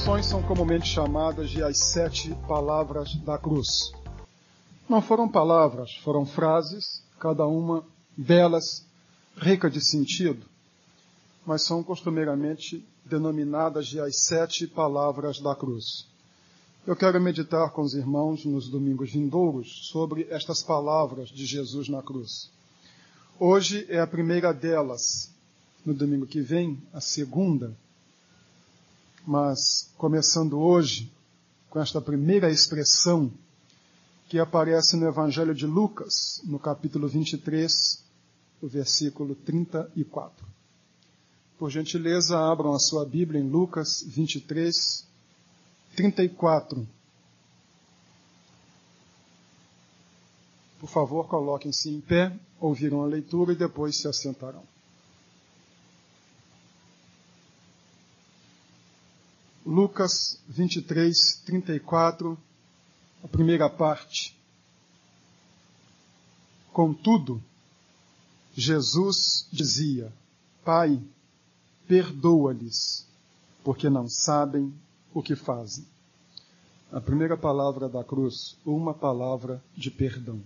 expressões são comumente chamadas de as sete palavras da cruz. Não foram palavras, foram frases, cada uma delas rica de sentido, mas são costumeiramente denominadas de as sete palavras da cruz. Eu quero meditar com os irmãos nos domingos vindouros sobre estas palavras de Jesus na cruz. Hoje é a primeira delas, no domingo que vem, a segunda mas começando hoje com esta primeira expressão que aparece no Evangelho de Lucas, no capítulo 23, o versículo 34. Por gentileza, abram a sua Bíblia em Lucas 23, 34. Por favor, coloquem-se em pé, ouviram a leitura e depois se assentarão. Lucas 23, 34, a primeira parte. Contudo, Jesus dizia: Pai, perdoa-lhes, porque não sabem o que fazem. A primeira palavra da cruz, uma palavra de perdão.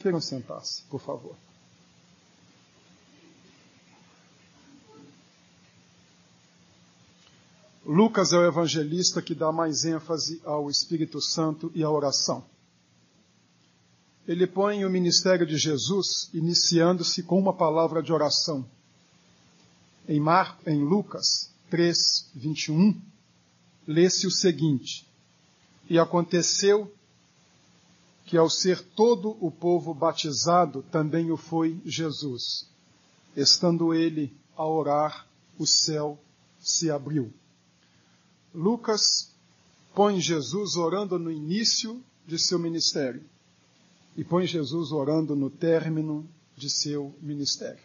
Queiram sentar-se, por favor. Lucas é o evangelista que dá mais ênfase ao Espírito Santo e à oração. Ele põe o ministério de Jesus iniciando-se com uma palavra de oração. Em, Mar, em Lucas 3, 21, lê-se o seguinte: E aconteceu que, ao ser todo o povo batizado, também o foi Jesus. Estando ele a orar, o céu se abriu. Lucas põe Jesus orando no início de seu ministério e põe Jesus orando no término de seu ministério.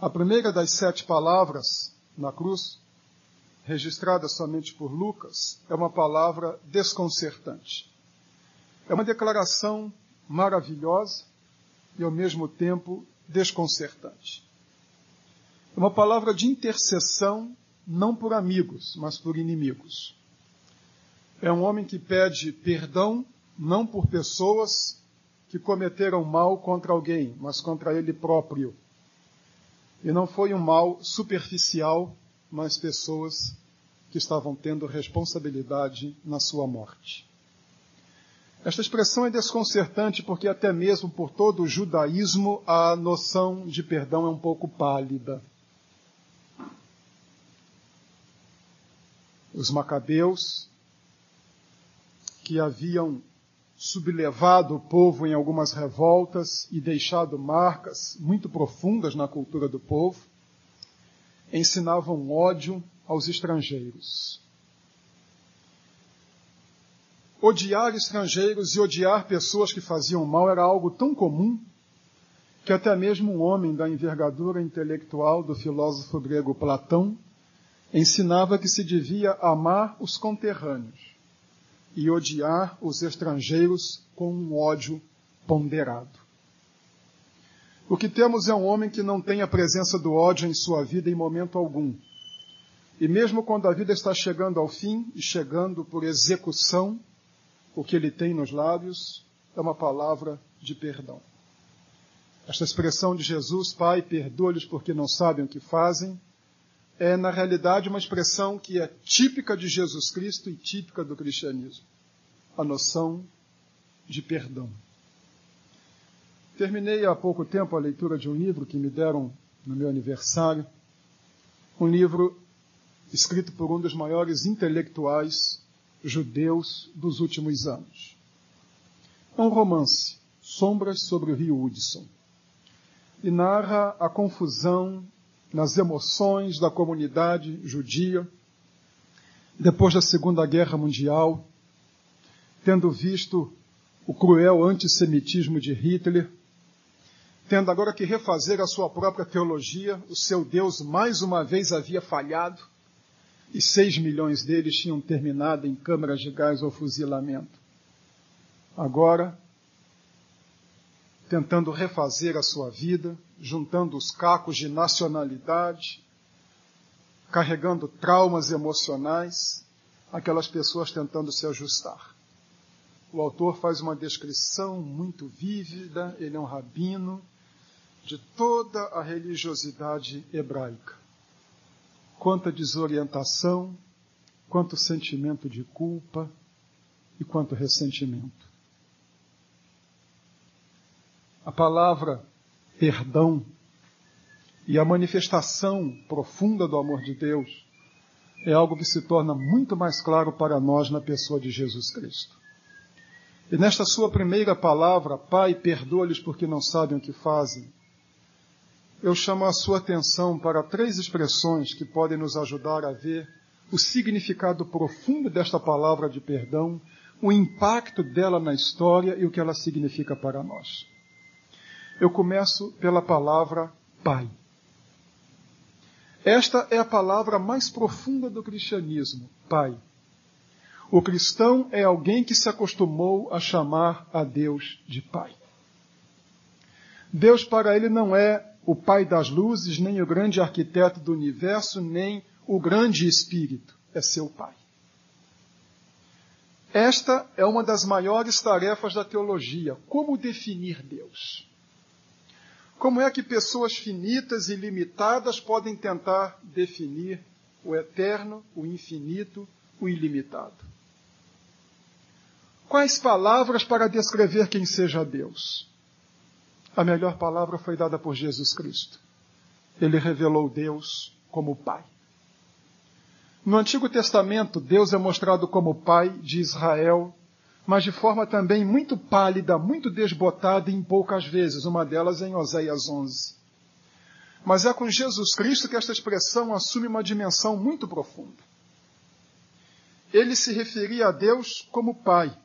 A primeira das sete palavras na cruz, registrada somente por Lucas, é uma palavra desconcertante. É uma declaração maravilhosa e ao mesmo tempo desconcertante. É uma palavra de intercessão não por amigos, mas por inimigos. É um homem que pede perdão não por pessoas que cometeram mal contra alguém, mas contra ele próprio. E não foi um mal superficial, mas pessoas que estavam tendo responsabilidade na sua morte. Esta expressão é desconcertante porque, até mesmo por todo o judaísmo, a noção de perdão é um pouco pálida. Os macabeus, que haviam sublevado o povo em algumas revoltas e deixado marcas muito profundas na cultura do povo, ensinavam ódio aos estrangeiros. Odiar estrangeiros e odiar pessoas que faziam mal era algo tão comum que até mesmo um homem da envergadura intelectual do filósofo grego Platão ensinava que se devia amar os conterrâneos e odiar os estrangeiros com um ódio ponderado. O que temos é um homem que não tem a presença do ódio em sua vida em momento algum. E mesmo quando a vida está chegando ao fim e chegando por execução, o que ele tem nos lábios é uma palavra de perdão. Esta expressão de Jesus, Pai, perdoa-lhes porque não sabem o que fazem, é, na realidade, uma expressão que é típica de Jesus Cristo e típica do cristianismo a noção de perdão. Terminei há pouco tempo a leitura de um livro que me deram no meu aniversário, um livro escrito por um dos maiores intelectuais judeus dos últimos anos. É um romance, Sombras sobre o Rio Hudson, e narra a confusão nas emoções da comunidade judia, depois da Segunda Guerra Mundial, tendo visto o cruel antissemitismo de Hitler, tendo agora que refazer a sua própria teologia, o seu Deus mais uma vez havia falhado e seis milhões deles tinham terminado em câmaras de gás ou fuzilamento. Agora, tentando refazer a sua vida, juntando os cacos de nacionalidade, carregando traumas emocionais, aquelas pessoas tentando se ajustar. O autor faz uma descrição muito vívida, ele é um rabino, de toda a religiosidade hebraica. Quanta desorientação, quanto sentimento de culpa e quanto ressentimento. A palavra perdão e a manifestação profunda do amor de Deus é algo que se torna muito mais claro para nós na pessoa de Jesus Cristo. E nesta sua primeira palavra, Pai, perdoa-lhes porque não sabem o que fazem, eu chamo a sua atenção para três expressões que podem nos ajudar a ver o significado profundo desta palavra de perdão, o impacto dela na história e o que ela significa para nós. Eu começo pela palavra Pai. Esta é a palavra mais profunda do cristianismo, Pai. O cristão é alguém que se acostumou a chamar a Deus de Pai. Deus para ele não é o Pai das luzes, nem o grande arquiteto do universo, nem o grande Espírito. É seu Pai. Esta é uma das maiores tarefas da teologia. Como definir Deus? Como é que pessoas finitas e limitadas podem tentar definir o eterno, o infinito, o ilimitado? Quais palavras para descrever quem seja Deus? A melhor palavra foi dada por Jesus Cristo. Ele revelou Deus como Pai. No Antigo Testamento, Deus é mostrado como Pai de Israel, mas de forma também muito pálida, muito desbotada em poucas vezes, uma delas em Oséias 11. Mas é com Jesus Cristo que esta expressão assume uma dimensão muito profunda. Ele se referia a Deus como Pai,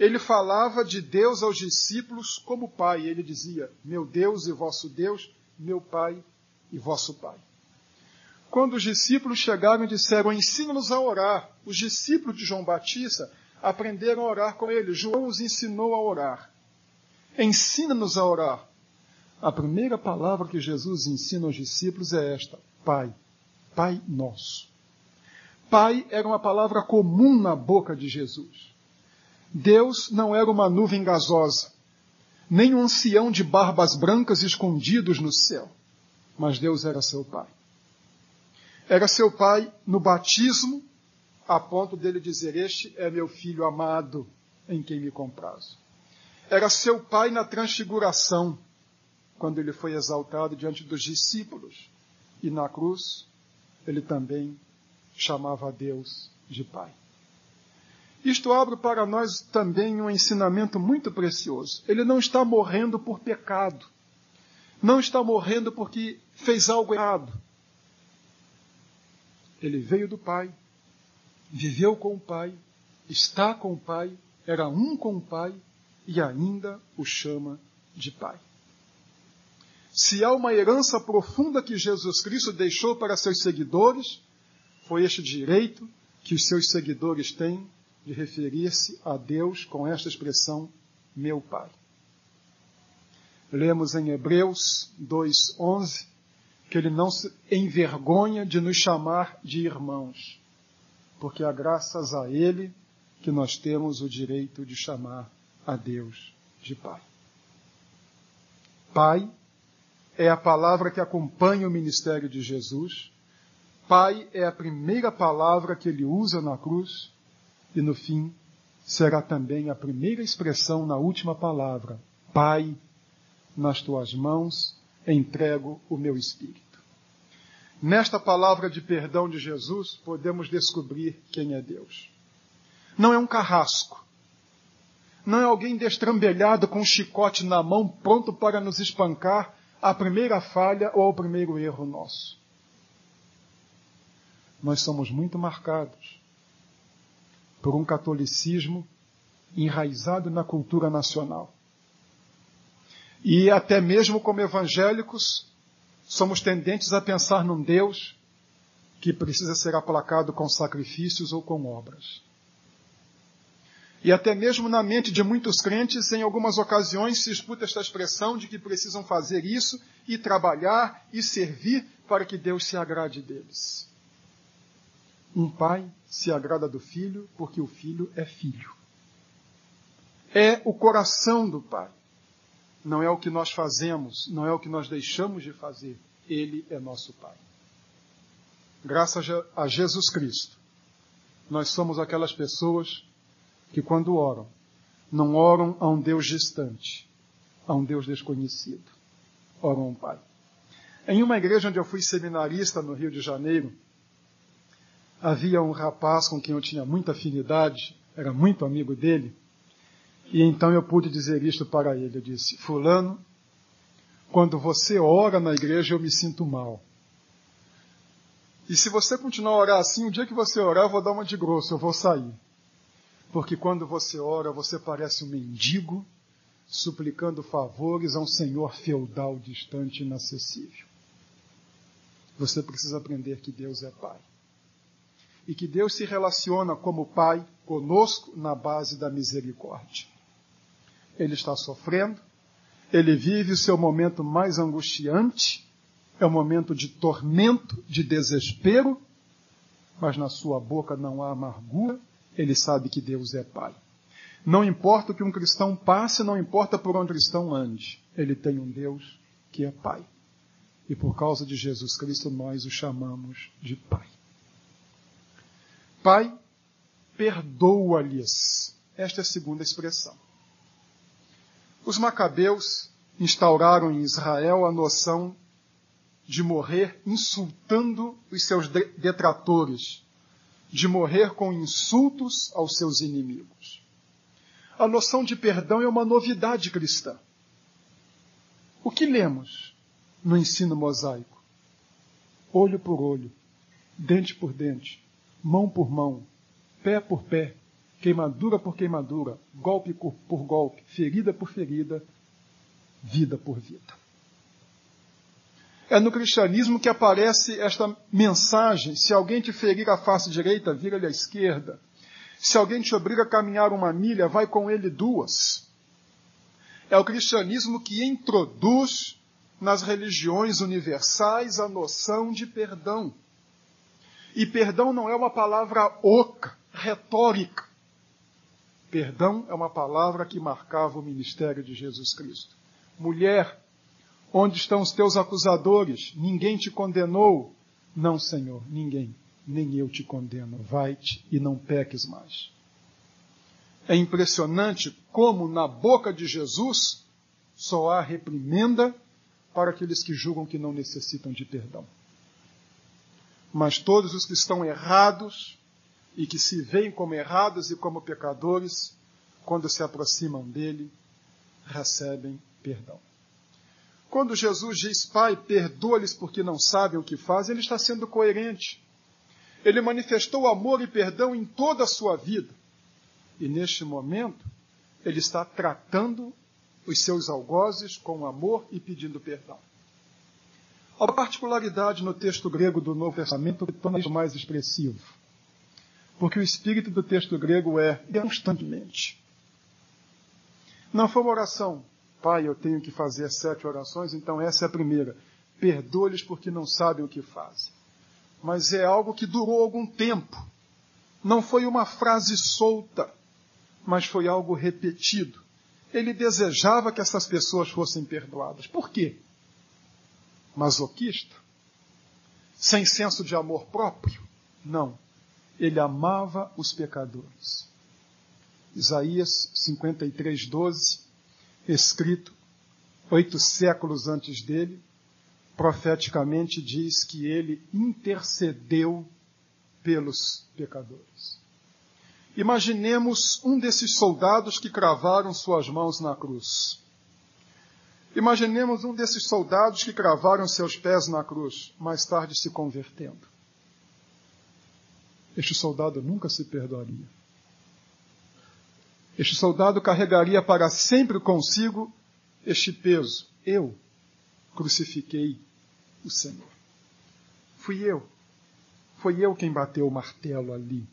ele falava de Deus aos discípulos como Pai. Ele dizia: Meu Deus e vosso Deus, meu Pai e vosso Pai. Quando os discípulos chegaram e disseram: Ensina-nos a orar, os discípulos de João Batista aprenderam a orar com ele. João os ensinou a orar. Ensina-nos a orar. A primeira palavra que Jesus ensina aos discípulos é esta: Pai. Pai nosso. Pai era uma palavra comum na boca de Jesus. Deus não era uma nuvem gasosa, nem um ancião de barbas brancas escondidos no céu, mas Deus era seu Pai. Era seu Pai no batismo, a ponto dele dizer: Este é meu filho amado, em quem me comprazo. Era seu Pai na transfiguração, quando ele foi exaltado diante dos discípulos, e na cruz, ele também chamava a Deus de Pai. Isto abre para nós também um ensinamento muito precioso. Ele não está morrendo por pecado. Não está morrendo porque fez algo errado. Ele veio do Pai, viveu com o Pai, está com o Pai, era um com o Pai e ainda o chama de Pai. Se há uma herança profunda que Jesus Cristo deixou para seus seguidores, foi este direito que os seus seguidores têm de referir-se a Deus com esta expressão, meu Pai. Lemos em Hebreus 2,11 que ele não se envergonha de nos chamar de irmãos, porque é graças a ele que nós temos o direito de chamar a Deus de Pai. Pai é a palavra que acompanha o ministério de Jesus. Pai é a primeira palavra que ele usa na cruz e no fim será também a primeira expressão na última palavra: Pai, nas tuas mãos entrego o meu espírito. Nesta palavra de perdão de Jesus, podemos descobrir quem é Deus. Não é um carrasco. Não é alguém destrambelhado com um chicote na mão, pronto para nos espancar à primeira falha ou ao primeiro erro nosso. Nós somos muito marcados por um catolicismo enraizado na cultura nacional. E até mesmo como evangélicos, somos tendentes a pensar num Deus que precisa ser aplacado com sacrifícios ou com obras. E até mesmo na mente de muitos crentes, em algumas ocasiões, se escuta esta expressão de que precisam fazer isso e trabalhar e servir para que Deus se agrade deles. Um pai se agrada do filho porque o filho é filho. É o coração do pai. Não é o que nós fazemos, não é o que nós deixamos de fazer. Ele é nosso pai. Graças a Jesus Cristo, nós somos aquelas pessoas que, quando oram, não oram a um Deus distante, a um Deus desconhecido. Oram a um Pai. Em uma igreja onde eu fui seminarista no Rio de Janeiro, havia um rapaz com quem eu tinha muita afinidade, era muito amigo dele, e então eu pude dizer isto para ele. Eu disse: Fulano, quando você ora na igreja, eu me sinto mal. E se você continuar a orar assim, o dia que você orar, eu vou dar uma de grosso, eu vou sair. Porque quando você ora, você parece um mendigo suplicando favores a um senhor feudal distante e inacessível. Você precisa aprender que Deus é Pai. E que Deus se relaciona como Pai conosco na base da misericórdia. Ele está sofrendo, ele vive o seu momento mais angustiante, é um momento de tormento, de desespero, mas na sua boca não há amargura, ele sabe que Deus é Pai. Não importa o que um cristão passe, não importa por onde o cristão ande, ele tem um Deus que é Pai. E por causa de Jesus Cristo, nós o chamamos de Pai. Pai, perdoa-lhes. Esta é a segunda expressão. Os macabeus instauraram em Israel a noção de morrer insultando os seus detratores, de morrer com insultos aos seus inimigos. A noção de perdão é uma novidade cristã. O que lemos no ensino mosaico? Olho por olho, dente por dente, mão por mão, pé por pé, queimadura por queimadura, golpe por golpe, ferida por ferida, vida por vida. É no cristianismo que aparece esta mensagem: se alguém te ferir a face direita, vira-lhe à esquerda. Se alguém te obriga a caminhar uma milha, vai com ele duas. É o cristianismo que introduz nas religiões universais a noção de perdão. E perdão não é uma palavra oca, retórica. Perdão é uma palavra que marcava o ministério de Jesus Cristo. Mulher, Onde estão os teus acusadores? Ninguém te condenou? Não, Senhor, ninguém. Nem eu te condeno. Vai-te e não peques mais. É impressionante como na boca de Jesus só há reprimenda para aqueles que julgam que não necessitam de perdão. Mas todos os que estão errados e que se veem como errados e como pecadores, quando se aproximam dele, recebem perdão. Quando Jesus diz, Pai, perdoa-lhes porque não sabem o que fazem, ele está sendo coerente. Ele manifestou amor e perdão em toda a sua vida. E neste momento, ele está tratando os seus algozes com amor e pedindo perdão. Uma particularidade no texto grego do Novo Testamento que torna mais expressivo. Porque o espírito do texto grego é constantemente. Não foi uma oração Pai, eu tenho que fazer sete orações, então essa é a primeira. Perdoa-lhes porque não sabem o que fazem. Mas é algo que durou algum tempo. Não foi uma frase solta, mas foi algo repetido. Ele desejava que essas pessoas fossem perdoadas. Por quê? Masoquista? Sem senso de amor próprio? Não. Ele amava os pecadores. Isaías 53, 12 escrito oito séculos antes dele, profeticamente diz que ele intercedeu pelos pecadores. Imaginemos um desses soldados que cravaram suas mãos na cruz. Imaginemos um desses soldados que cravaram seus pés na cruz, mais tarde se convertendo. Este soldado nunca se perdoaria. Este soldado carregaria para sempre consigo este peso. Eu crucifiquei o Senhor. Fui eu. Foi eu quem bateu o martelo ali.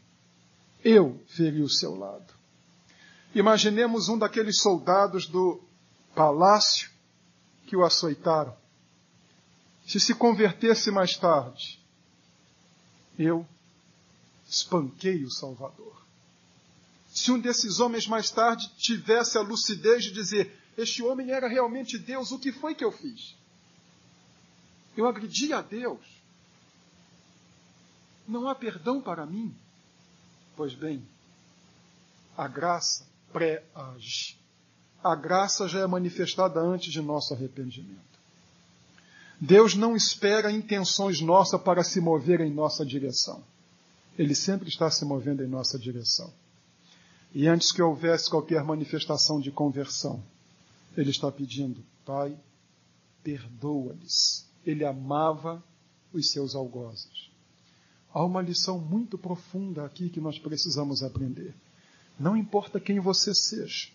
Eu feri o seu lado. Imaginemos um daqueles soldados do palácio que o açoitaram. se se convertesse mais tarde, eu espanquei o Salvador. Se um desses homens mais tarde tivesse a lucidez de dizer: Este homem era realmente Deus, o que foi que eu fiz? Eu agredi a Deus. Não há perdão para mim. Pois bem, a graça pré-age. A graça já é manifestada antes de nosso arrependimento. Deus não espera intenções nossas para se mover em nossa direção. Ele sempre está se movendo em nossa direção. E antes que houvesse qualquer manifestação de conversão, ele está pedindo, Pai, perdoa-lhes. Ele amava os seus algozes. Há uma lição muito profunda aqui que nós precisamos aprender. Não importa quem você seja,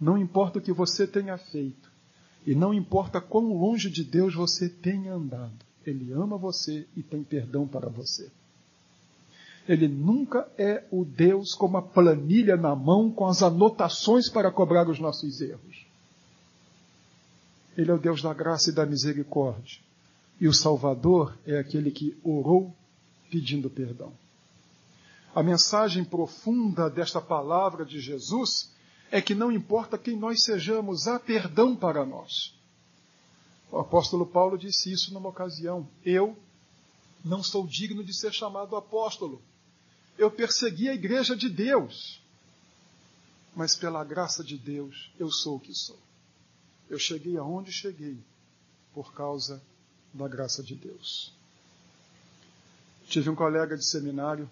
não importa o que você tenha feito, e não importa quão longe de Deus você tenha andado, Ele ama você e tem perdão para você. Ele nunca é o Deus com uma planilha na mão com as anotações para cobrar os nossos erros. Ele é o Deus da graça e da misericórdia. E o Salvador é aquele que orou pedindo perdão. A mensagem profunda desta palavra de Jesus é que não importa quem nós sejamos, há perdão para nós. O apóstolo Paulo disse isso numa ocasião. Eu não sou digno de ser chamado apóstolo. Eu persegui a igreja de Deus. Mas pela graça de Deus, eu sou o que sou. Eu cheguei aonde cheguei por causa da graça de Deus. Tive um colega de seminário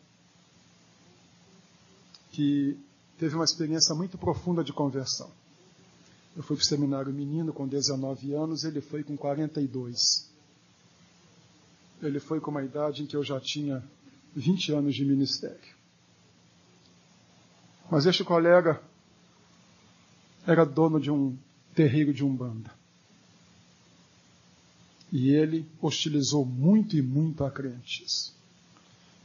que teve uma experiência muito profunda de conversão. Eu fui para o seminário menino com 19 anos, ele foi com 42. Ele foi com uma idade em que eu já tinha 20 anos de ministério. Mas este colega era dono de um terreiro de umbanda. E ele hostilizou muito e muito a crentes.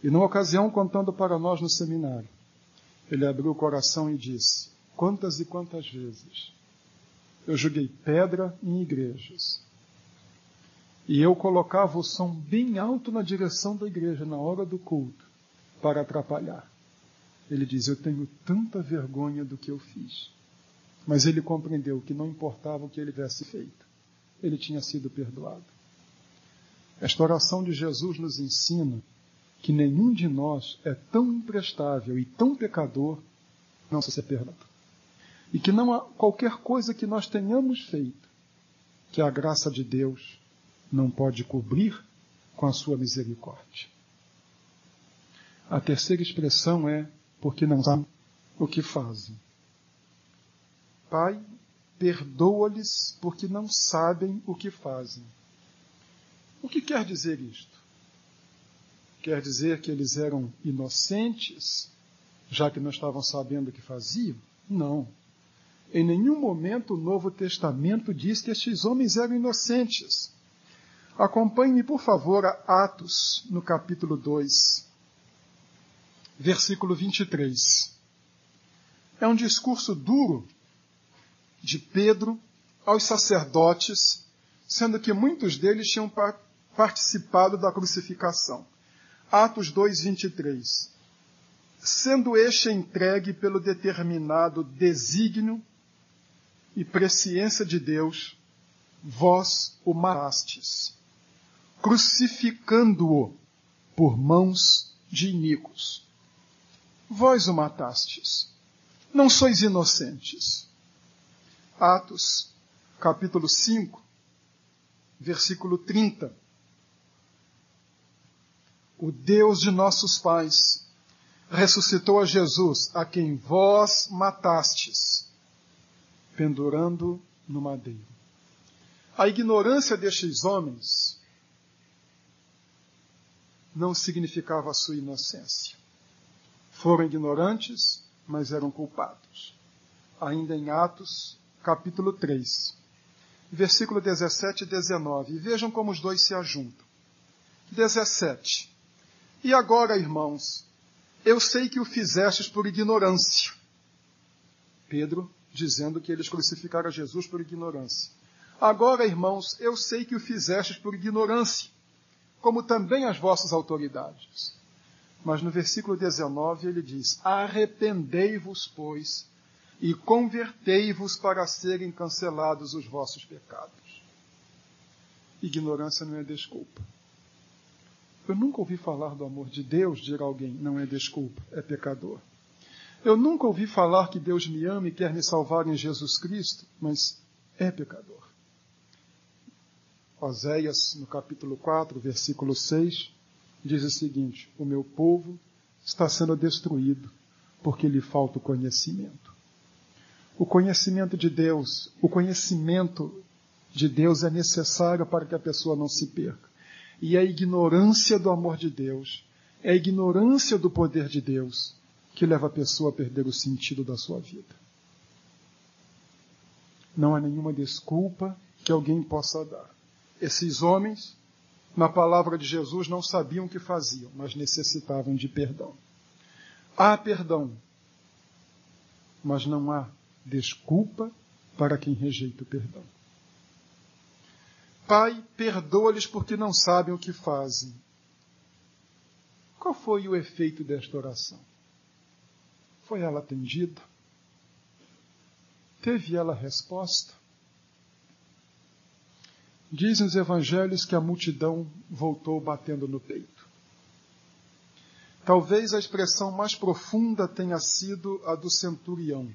E numa ocasião, contando para nós no seminário, ele abriu o coração e disse: Quantas e quantas vezes eu joguei pedra em igrejas. E eu colocava o som bem alto na direção da igreja na hora do culto para atrapalhar. Ele diz: Eu tenho tanta vergonha do que eu fiz. Mas ele compreendeu que não importava o que ele tivesse feito, ele tinha sido perdoado. Esta oração de Jesus nos ensina que nenhum de nós é tão imprestável e tão pecador não se ser perdoado. E que não há qualquer coisa que nós tenhamos feito que a graça de Deus não pode cobrir com a sua misericórdia. A terceira expressão é porque não sabem o que fazem. Pai, perdoa-lhes porque não sabem o que fazem. O que quer dizer isto? Quer dizer que eles eram inocentes, já que não estavam sabendo o que faziam? Não. Em nenhum momento o Novo Testamento diz que estes homens eram inocentes. Acompanhe-me, por favor, a Atos, no capítulo 2, versículo 23. É um discurso duro de Pedro aos sacerdotes, sendo que muitos deles tinham participado da crucificação. Atos 2, 23. Sendo este entregue pelo determinado desígnio e presciência de Deus, vós o matastes, crucificando-o por mãos de iníquos. Vós o matastes. Não sois inocentes. Atos, capítulo 5, versículo 30 o Deus de nossos pais, ressuscitou a Jesus, a quem vós matastes, pendurando no madeiro. A ignorância destes homens não significava a sua inocência. Foram ignorantes, mas eram culpados. Ainda em Atos, capítulo 3, versículo 17 e 19. E vejam como os dois se ajuntam. 17. E agora, irmãos, eu sei que o fizestes por ignorância. Pedro dizendo que eles crucificaram Jesus por ignorância. Agora, irmãos, eu sei que o fizestes por ignorância, como também as vossas autoridades. Mas no versículo 19 ele diz: Arrependei-vos, pois, e convertei-vos para serem cancelados os vossos pecados. Ignorância não é desculpa. Eu nunca ouvi falar do amor de Deus, dirá alguém, não é desculpa, é pecador. Eu nunca ouvi falar que Deus me ama e quer me salvar em Jesus Cristo, mas é pecador. Oséias, no capítulo 4, versículo 6, diz o seguinte: O meu povo está sendo destruído porque lhe falta o conhecimento. O conhecimento de Deus, o conhecimento de Deus é necessário para que a pessoa não se perca. E a ignorância do amor de Deus, é a ignorância do poder de Deus que leva a pessoa a perder o sentido da sua vida. Não há nenhuma desculpa que alguém possa dar. Esses homens, na palavra de Jesus, não sabiam o que faziam, mas necessitavam de perdão. Há perdão, mas não há desculpa para quem rejeita o perdão. Pai, perdoa-lhes porque não sabem o que fazem. Qual foi o efeito desta oração? Foi ela atendida? Teve ela resposta? Dizem os evangelhos que a multidão voltou batendo no peito. Talvez a expressão mais profunda tenha sido a do centurião.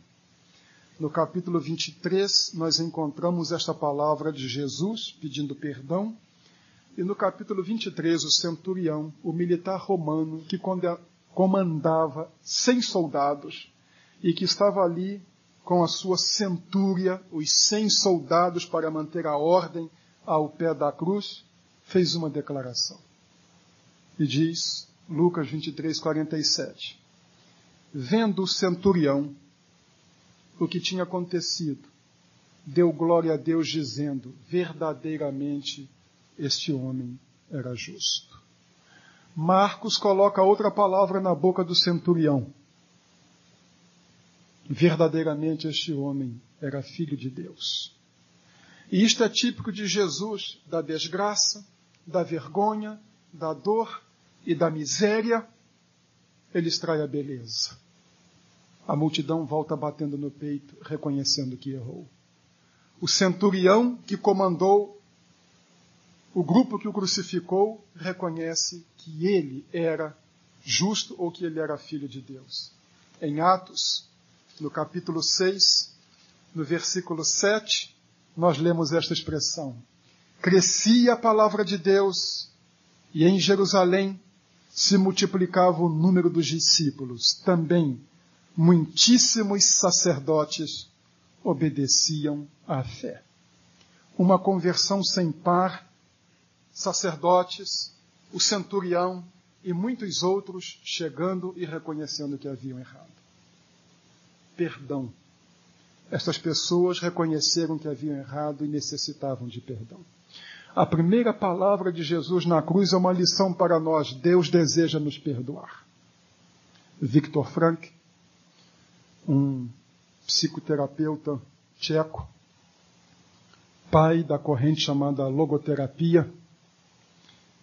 No capítulo 23, nós encontramos esta palavra de Jesus pedindo perdão. E no capítulo 23, o centurião, o militar romano que comandava 100 soldados e que estava ali com a sua centúria, os 100 soldados para manter a ordem ao pé da cruz, fez uma declaração. E diz, Lucas 23, 47, vendo o centurião o que tinha acontecido, deu glória a Deus dizendo, verdadeiramente este homem era justo. Marcos coloca outra palavra na boca do centurião. Verdadeiramente este homem era filho de Deus. E isto é típico de Jesus, da desgraça, da vergonha, da dor e da miséria, ele extrai a beleza. A multidão volta batendo no peito, reconhecendo que errou. O centurião que comandou o grupo que o crucificou reconhece que ele era justo ou que ele era filho de Deus. Em Atos, no capítulo 6, no versículo 7, nós lemos esta expressão: Crescia a palavra de Deus e em Jerusalém se multiplicava o número dos discípulos. Também muitíssimos sacerdotes obedeciam à fé. Uma conversão sem par sacerdotes, o centurião e muitos outros chegando e reconhecendo que haviam errado. Perdão. Estas pessoas reconheceram que haviam errado e necessitavam de perdão. A primeira palavra de Jesus na cruz é uma lição para nós. Deus deseja nos perdoar. Viktor Frank, um psicoterapeuta tcheco, pai da corrente chamada logoterapia,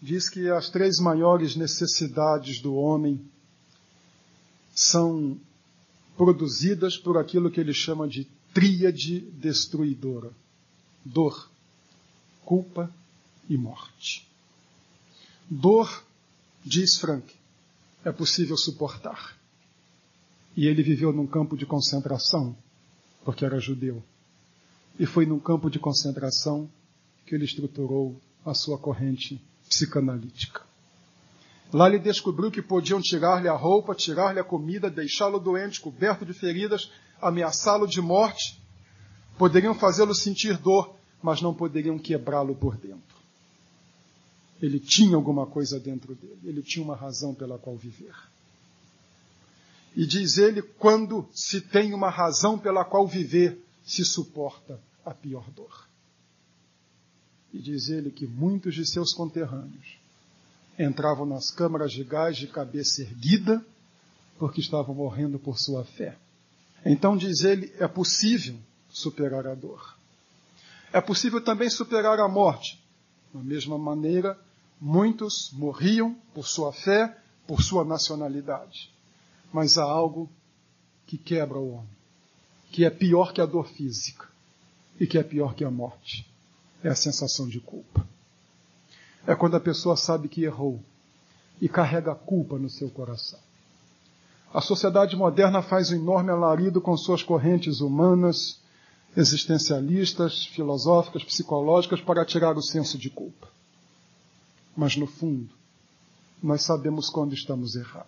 diz que as três maiores necessidades do homem são produzidas por aquilo que ele chama de tríade destruidora: dor, culpa e morte. Dor, diz Frank, é possível suportar. E ele viveu num campo de concentração, porque era judeu. E foi num campo de concentração que ele estruturou a sua corrente psicanalítica. Lá ele descobriu que podiam tirar-lhe a roupa, tirar-lhe a comida, deixá-lo doente, coberto de feridas, ameaçá-lo de morte. Poderiam fazê-lo sentir dor, mas não poderiam quebrá-lo por dentro. Ele tinha alguma coisa dentro dele, ele tinha uma razão pela qual viver. E diz ele: quando se tem uma razão pela qual viver, se suporta a pior dor. E diz ele que muitos de seus conterrâneos entravam nas câmaras de gás de cabeça erguida, porque estavam morrendo por sua fé. Então diz ele, é possível superar a dor. É possível também superar a morte. Da mesma maneira, muitos morriam por sua fé, por sua nacionalidade. Mas há algo que quebra o homem, que é pior que a dor física e que é pior que a morte. É a sensação de culpa. É quando a pessoa sabe que errou e carrega a culpa no seu coração. A sociedade moderna faz um enorme alarido com suas correntes humanas, existencialistas, filosóficas, psicológicas para tirar o senso de culpa. Mas no fundo, nós sabemos quando estamos errados.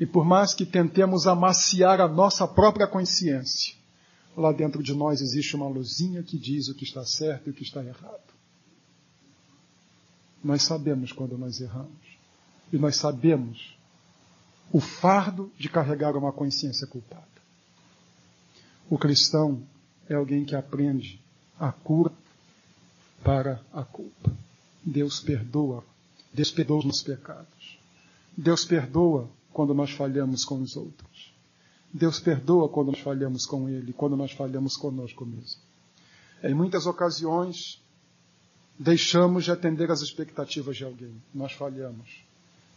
E por mais que tentemos amaciar a nossa própria consciência, lá dentro de nós existe uma luzinha que diz o que está certo e o que está errado. Nós sabemos quando nós erramos. E nós sabemos o fardo de carregar uma consciência culpada. O cristão é alguém que aprende a cura para a culpa. Deus perdoa, Deus perdoa os pecados. Deus perdoa quando nós falhamos com os outros. Deus perdoa quando nós falhamos com Ele, quando nós falhamos conosco mesmo. Em muitas ocasiões, deixamos de atender às expectativas de alguém. Nós falhamos.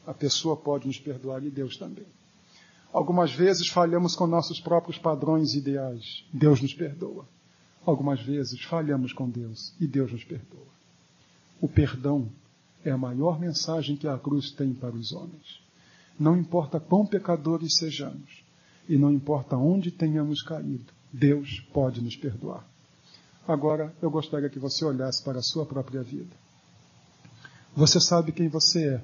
A pessoa pode nos perdoar e Deus também. Algumas vezes falhamos com nossos próprios padrões ideais. Deus nos perdoa. Algumas vezes falhamos com Deus e Deus nos perdoa. O perdão é a maior mensagem que a cruz tem para os homens. Não importa quão pecadores sejamos e não importa onde tenhamos caído, Deus pode nos perdoar. Agora, eu gostaria que você olhasse para a sua própria vida. Você sabe quem você é.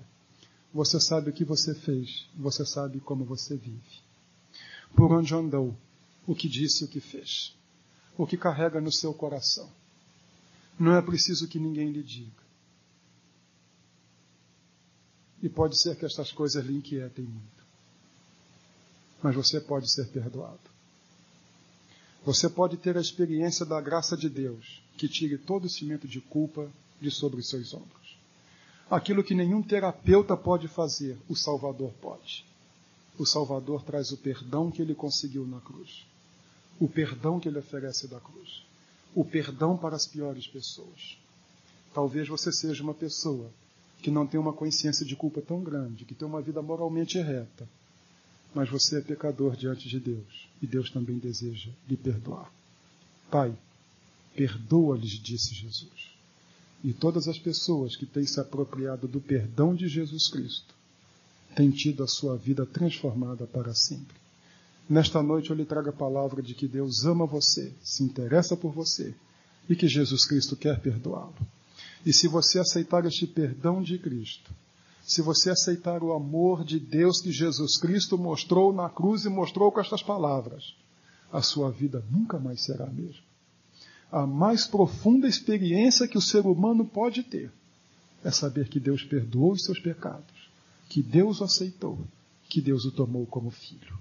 Você sabe o que você fez. Você sabe como você vive. Por onde andou. O que disse o que fez. O que carrega no seu coração. Não é preciso que ninguém lhe diga. E pode ser que estas coisas lhe inquietem muito. Mas você pode ser perdoado. Você pode ter a experiência da graça de Deus, que tire todo o cimento de culpa de sobre os seus ombros. Aquilo que nenhum terapeuta pode fazer, o Salvador pode. O Salvador traz o perdão que ele conseguiu na cruz. O perdão que ele oferece da cruz. O perdão para as piores pessoas. Talvez você seja uma pessoa que não tem uma consciência de culpa tão grande, que tem uma vida moralmente reta, mas você é pecador diante de Deus e Deus também deseja lhe perdoar. Pai, perdoa-lhes, disse Jesus. E todas as pessoas que têm se apropriado do perdão de Jesus Cristo têm tido a sua vida transformada para sempre. Nesta noite eu lhe trago a palavra de que Deus ama você, se interessa por você e que Jesus Cristo quer perdoá-lo. E se você aceitar este perdão de Cristo, se você aceitar o amor de Deus que Jesus Cristo mostrou na cruz e mostrou com estas palavras, a sua vida nunca mais será a mesma. A mais profunda experiência que o ser humano pode ter é saber que Deus perdoou os seus pecados, que Deus o aceitou, que Deus o tomou como filho.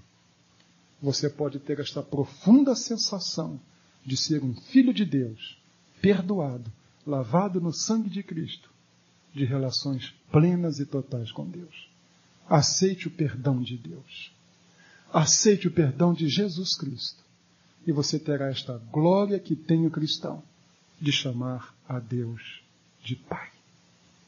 Você pode ter esta profunda sensação de ser um filho de Deus, perdoado, lavado no sangue de Cristo, de relações plenas e totais com Deus. Aceite o perdão de Deus. Aceite o perdão de Jesus Cristo. E você terá esta glória que tem o cristão de chamar a Deus de Pai.